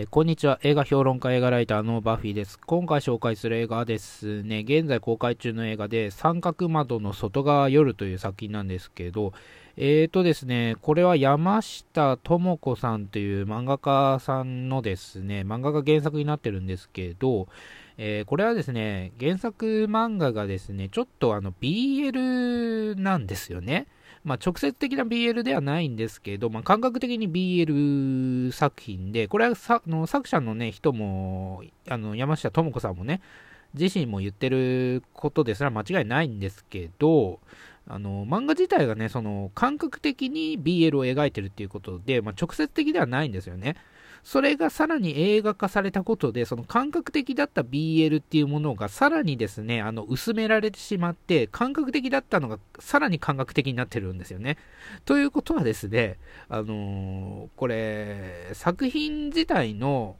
えーこんにちは。映画評論家、映画ライターのバフィーです。今回紹介する映画はですね、現在公開中の映画で、三角窓の外側夜という作品なんですけど、えーとですね、これは山下智子さんという漫画家さんのですね、漫画が原作になってるんですけど、えーこれはですね、原作漫画がですね、ちょっとあの BL なんですよね。まあ、直接的な BL ではないんですけど、まあ、感覚的に BL 作品で、これはさの作者の、ね、人も、あの山下智子さんもね、自身も言ってることですら間違いないんですけど、あの漫画自体がね、その感覚的に BL を描いてるっていうことで、まあ、直接的ではないんですよね。それがさらに映画化されたことで、その感覚的だった BL っていうものがさらにですね、あの薄められてしまって、感覚的だったのがさらに感覚的になってるんですよね。ということはですね、あのーこれ、作品自体の、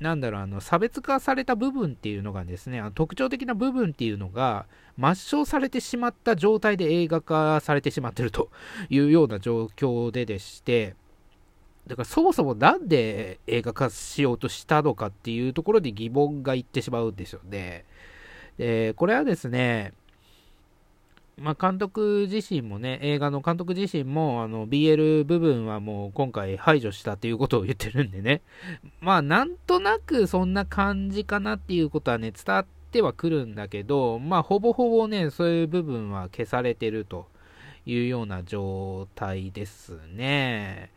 なんだろう、あの、差別化された部分っていうのがですね、あの特徴的な部分っていうのが、抹消されてしまった状態で映画化されてしまってるというような状況ででして、だからそもそもなんで映画化しようとしたのかっていうところで疑問がいってしまうんですよね。で、これはですね、まあ、監督自身もね、映画の監督自身も、あの、BL 部分はもう今回排除したっていうことを言ってるんでね。まあ、なんとなくそんな感じかなっていうことはね、伝わってはくるんだけど、まあ、ほぼほぼね、そういう部分は消されてるというような状態ですね。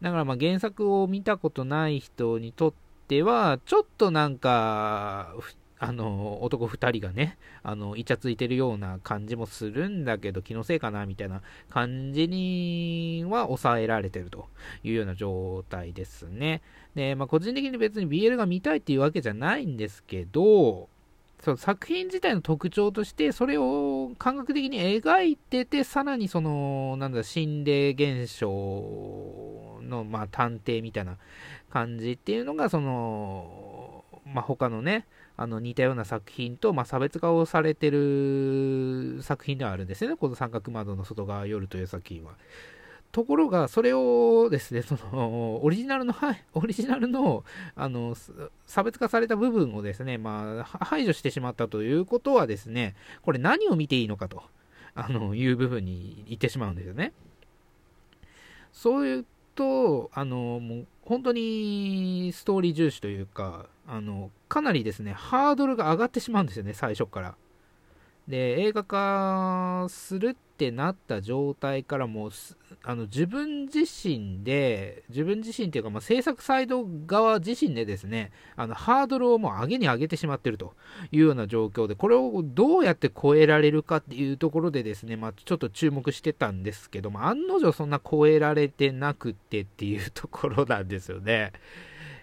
だからまあ原作を見たことない人にとっては、ちょっとなんか、あの男2人がね、あのイチャついてるような感じもするんだけど、気のせいかなみたいな感じには抑えられてるというような状態ですね。で、まあ、個人的に別に BL が見たいっていうわけじゃないんですけど、その作品自体の特徴として、それを感覚的に描いてて、さらにその、なんだ、心霊現象の、まあ、探偵みたいな感じっていうのが、その、まあ、他のね、あの似たような作品と、まあ、差別化をされてる作品ではあるんですよね、この三角窓の外側夜という作品は。ところが、それをですね、その、オリジナルの、オリジナルの、あの、差別化された部分をですね、まあ、排除してしまったということはですね、これ何を見ていいのかと、あの、いう部分に言ってしまうんですよね。そういうと、あの、もう、本当にストーリー重視というか、あの、かなりですね、ハードルが上がってしまうんですよね、最初から。で、映画化するってなった状態からもう、あの自分自身で、自分自身っていうか、まあ、制作サイド側自身でですね、あのハードルをもう上げに上げてしまってるというような状況で、これをどうやって超えられるかっていうところでですね、まあ、ちょっと注目してたんですけども、案の定そんな超えられてなくてっていうところなんですよね。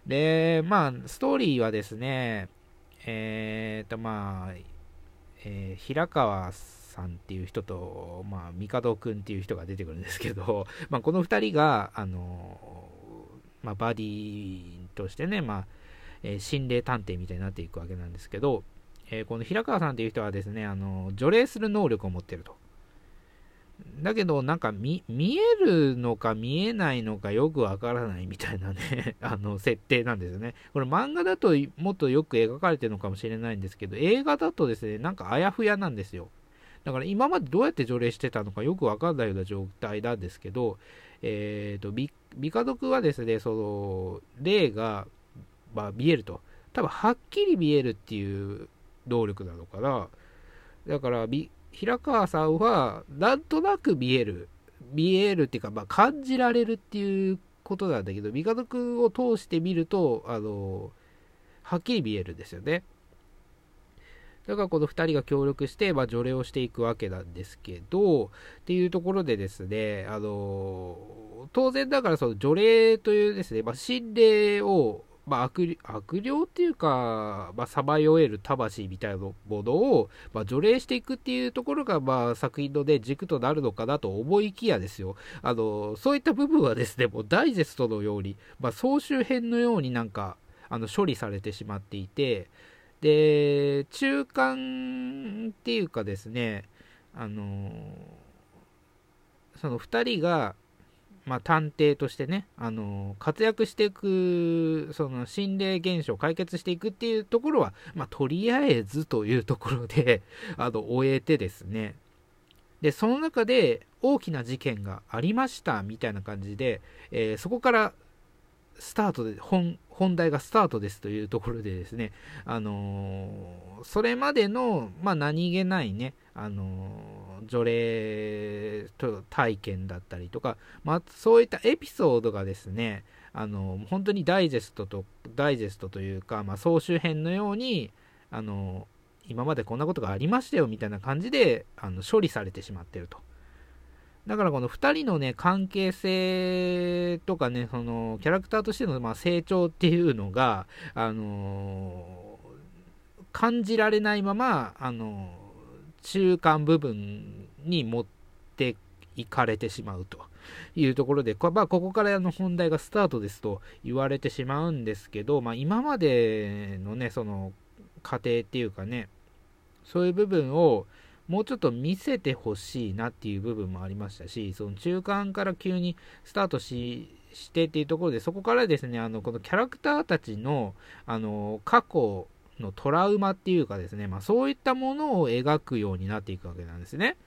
で、まあ、ストーリーはですね、えーと、まあ、えー平川さんっていう人と、まあ、帝くんっていう人が出てくるんですけど、まあ、この2人が、あのまあ、バディとしてね、まあえー心霊探偵みたいになっていくわけなんですけど、えーこの平川さんっていう人はですね、あの除霊する能力を持ってると。だけど、なんか見見えるのか見えないのかよくわからないみたいなね、あの設定なんですよね。これ漫画だともっとよく描かれてるのかもしれないんですけど、映画だとですね、なんかあやふやなんですよ。だから今までどうやって除霊してたのかよくわかんないような状態なんですけど、えっ、と、ビビカドクはですね、その、霊が、まあ、見えると。多分はっきり見えるっていう能力なのかな。だから、ビ平川さんは、なんとなく見える。見えるっていうか、まあ、感じられるっていうことなんだけど、帝くんを通して見ると、あの、はっきり見えるんですよね。だからこの2人が協力して、まあ、除霊をしていくわけなんですけど、っていうところでですね、あの当然だからその除霊というですね、まあ、心霊を、まあ、悪悪霊っていうか、まあ、さまよえる魂みたいなものを、まあ、除霊していくっていうところが、まあ、作品の、ね、軸となるのかなと思いきやですよ、あのそういった部分はですね、もうダイジェストのように、まあ、総集編のようになんかあの処理されてしまっていて、で、中間っていうかですね、あのその2人が、まあ、探偵としてね、あの活躍していく、その心霊現象を解決していくっていうところは、まあ、とりあえずというところで あの、終えてですね、で、その中で大きな事件がありましたみたいな感じで、えー、そこからスタートで本、本題がスタートですというところでですね、あのー、それまでの、まあ、何気ないね、あの、除霊体験だったりとか、まあ、そういったエピソードがですね、あの、本当にダイジェストと、ダイジェストというか、まあ、総集編のように、あの今までこんなことがありましたよみたいな感じであの処理されてしまってると。だからこの2人のね、関係性とかね、そのキャラクターとしてのま成長っていうのが、あの、感じられないまま、あの、中間部分に持っていかれてしまうというところで、こまあ、ここからの本題がスタートですと言われてしまうんですけど、まあ、今までのね、その過程っていうかね、そういう部分を、もうちょっと見せてほしいなっていう部分もありましたし、その中間から急にスタートししてっていうところで、そこからですね、あのこのキャラクターたちのあの過去のトラウマっていうかですね、まあ、そういったものを描くようになっていくわけなんですね。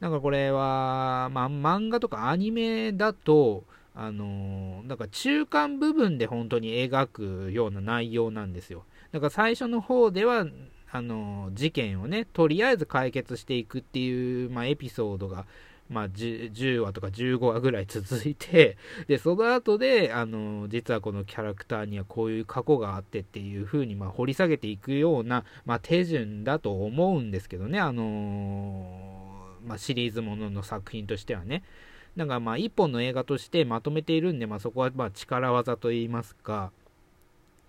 だからこれは、まあ、漫画とかアニメだと、あのなんか中間部分で本当に描くような内容なんですよ。だから最初の方ではあの事件をねとりあえず解決していくっていう、まあ、エピソードが、まあ10、10, 話とか15話ぐらい続いて でその後であの実はこのキャラクターにはこういう過去があってっていう風にまに掘り下げていくような、まあ、手順だと思うんですけどねあのまあ、シリーズものの作品としてはね。だからまあ一本の映画としてまとめているんで、まあ、そこはま力技といいますか、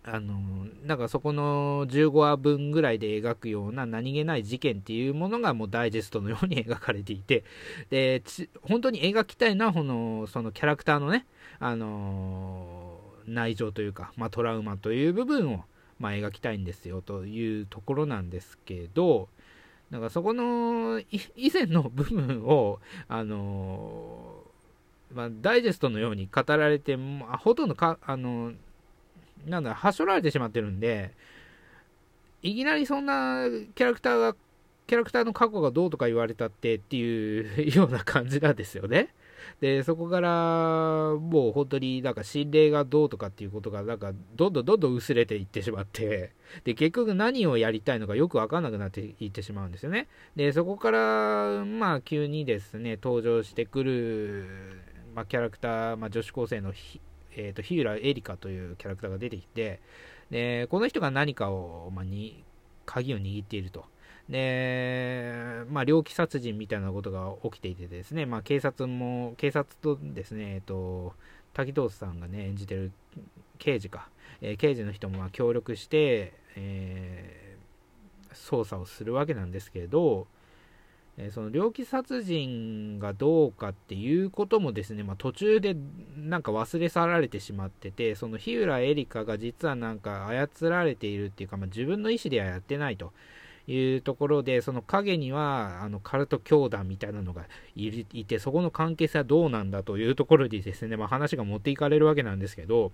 あのなんかそこの15話分ぐらいで描くような何気ない事件っていうものがもうダイジェストのように描かれていて で本当に描きたいのはこのそのキャラクターのね、あの内情というか、まあ、トラウマという部分を、まあ、描きたいんですよというところなんですけどなんかそこの 以前の部分を、あのまあ、ダイジェストのように語られて、ほとんどか、あのなんだ、はしょられてしまってるんで、いきなりそんなキャラクターが、キャラクターの過去がどうとか言われたってっていうような感じなんですよね。で、そこから、もう本当になんか心霊がどうとかっていうことが、なんかどんどんどんどん薄れていってしまって、で、結局何をやりたいのかよくわかんなくなっていってしまうんですよね。で、そこから、まあ急にですね、登場してくる、まあ、キャラクター、まあ、女子高生のえーと、日浦エリカというキャラクターが出てきて、でこの人が何かを、まあ、に鍵を握っていると。で、まあ、猟奇殺人みたいなことが起きていてですね、まあ、警察も、警察とですね、えっ、ー、と、滝藤さんがね、演じてる刑事か、えー、刑事の人も協力して、えー、捜査をするわけなんですけれど、えその猟奇殺人がどうかっていうこともですね、まあ、途中でなんか忘れ去られてしまってて、その日浦エリカが実はなんか操られているっていうか、まあ、自分の意思ではやってないというところで、その影にはあのカルト教団みたいなのがいて、そこの関係性はどうなんだというところでですね、まあ、話が持っていかれるわけなんですけど、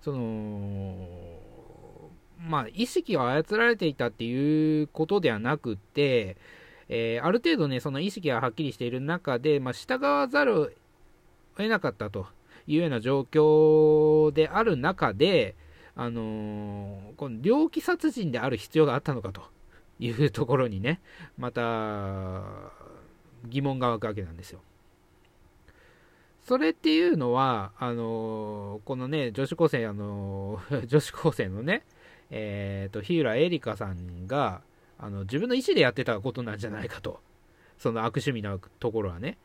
その、まあ、意識を操られていたっていうことではなくて、えー、ある程度ね、その意識がはっきりしている中で、まあ、従わざるを得なかったというような状況である中で、あのー、この猟奇殺人である必要があったのかというところにね、また疑問が湧くわけなんですよ。それっていうのは、あのー、このね、女子高生、あのー、女子高生のね、えっ、ー、と、日浦エリカさんが、あの、自分の意思でやってたことなんじゃないかと。その悪趣味なところはね。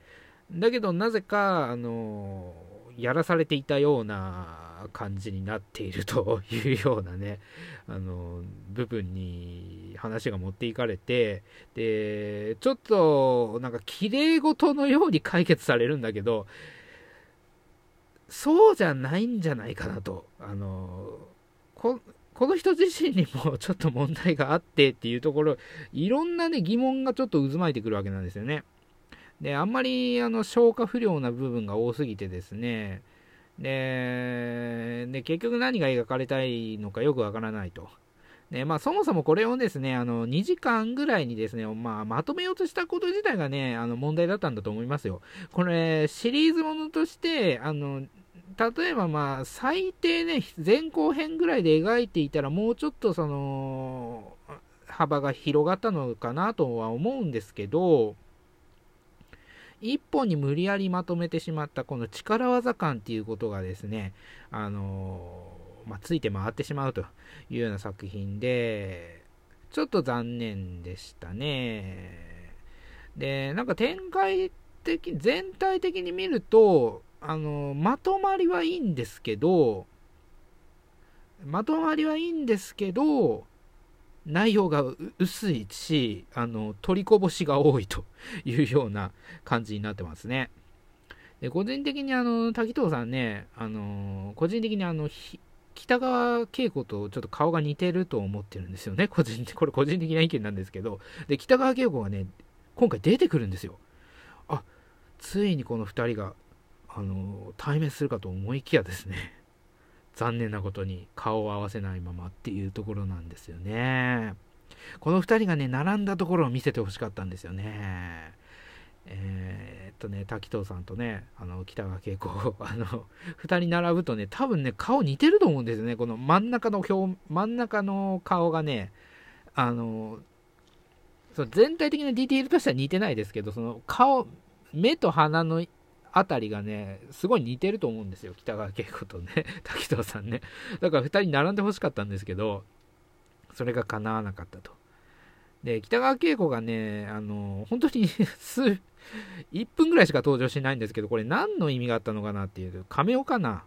だけど、なぜか、あの、やらされていたような感じになっていると いうようなね、あの、部分に話が持っていかれて、で、ちょっと、なんか、綺麗事のように解決されるんだけど、そうじゃないんじゃないかなと。あの、ここの人自身にもちょっと問題があってっていうところ、いろんなね、疑問がちょっと渦巻いてくるわけなんですよね。で、あんまりあの消化不良な部分が多すぎてですね、で、で結局何が描かれたいのかよくわからないと。で、まあ、そもそもこれをですね、あの、2時間ぐらいにですね、まあ、まとめようとしたこと自体がね、あの、問題だったんだと思いますよ。これ、シリーズものとして、あの、例えばまあ、最低ね、前後編ぐらいで描いていたら、もうちょっとその、幅が広がったのかなとは思うんですけど、一本に無理やりまとめてしまったこの力技感っていうことがですね、あのまあ、ついて回ってしまうというような作品で、ちょっと残念でしたね。で、なんか展開的、全体的に見ると、あの、まとまりはいいんですけど、まとまりはいいんですけど、内容が薄いし、あの、取りこぼしが多いと いうような感じになってますね。で個人的にあの、滝藤さんね、あの、個人的にあの、北川景子とちょっと顔が似てると思ってるんですよね。個人これ個人的な意見なんですけど。で、北川景子がね、今回出てくるんですよ。あ、ついにこの2人が、あの、対面するかと思いきやですね。残念なことに顔を合わせないままっていうところなんですよね。この2人がね、並んだところを見せてほしかったんですよね。えー、っとね、滝藤さんとね、あの北川景子、あの2人並ぶとね、多分ね、顔似てると思うんですよね、この真ん中の表真ん中の顔がね、あのその全体的なディティールとしては似てないですけど、その顔、目と鼻のあたりがね、すごい似てると思うんですよ、北川景子とね、滝藤さんね。だから2人並んでほしかったんですけど、それが叶わなかったと。で、北川景子がね、あの、本当に 数、1分ぐらいしか登場しないんですけど、これ何の意味があったのかなっていう、亀尾かな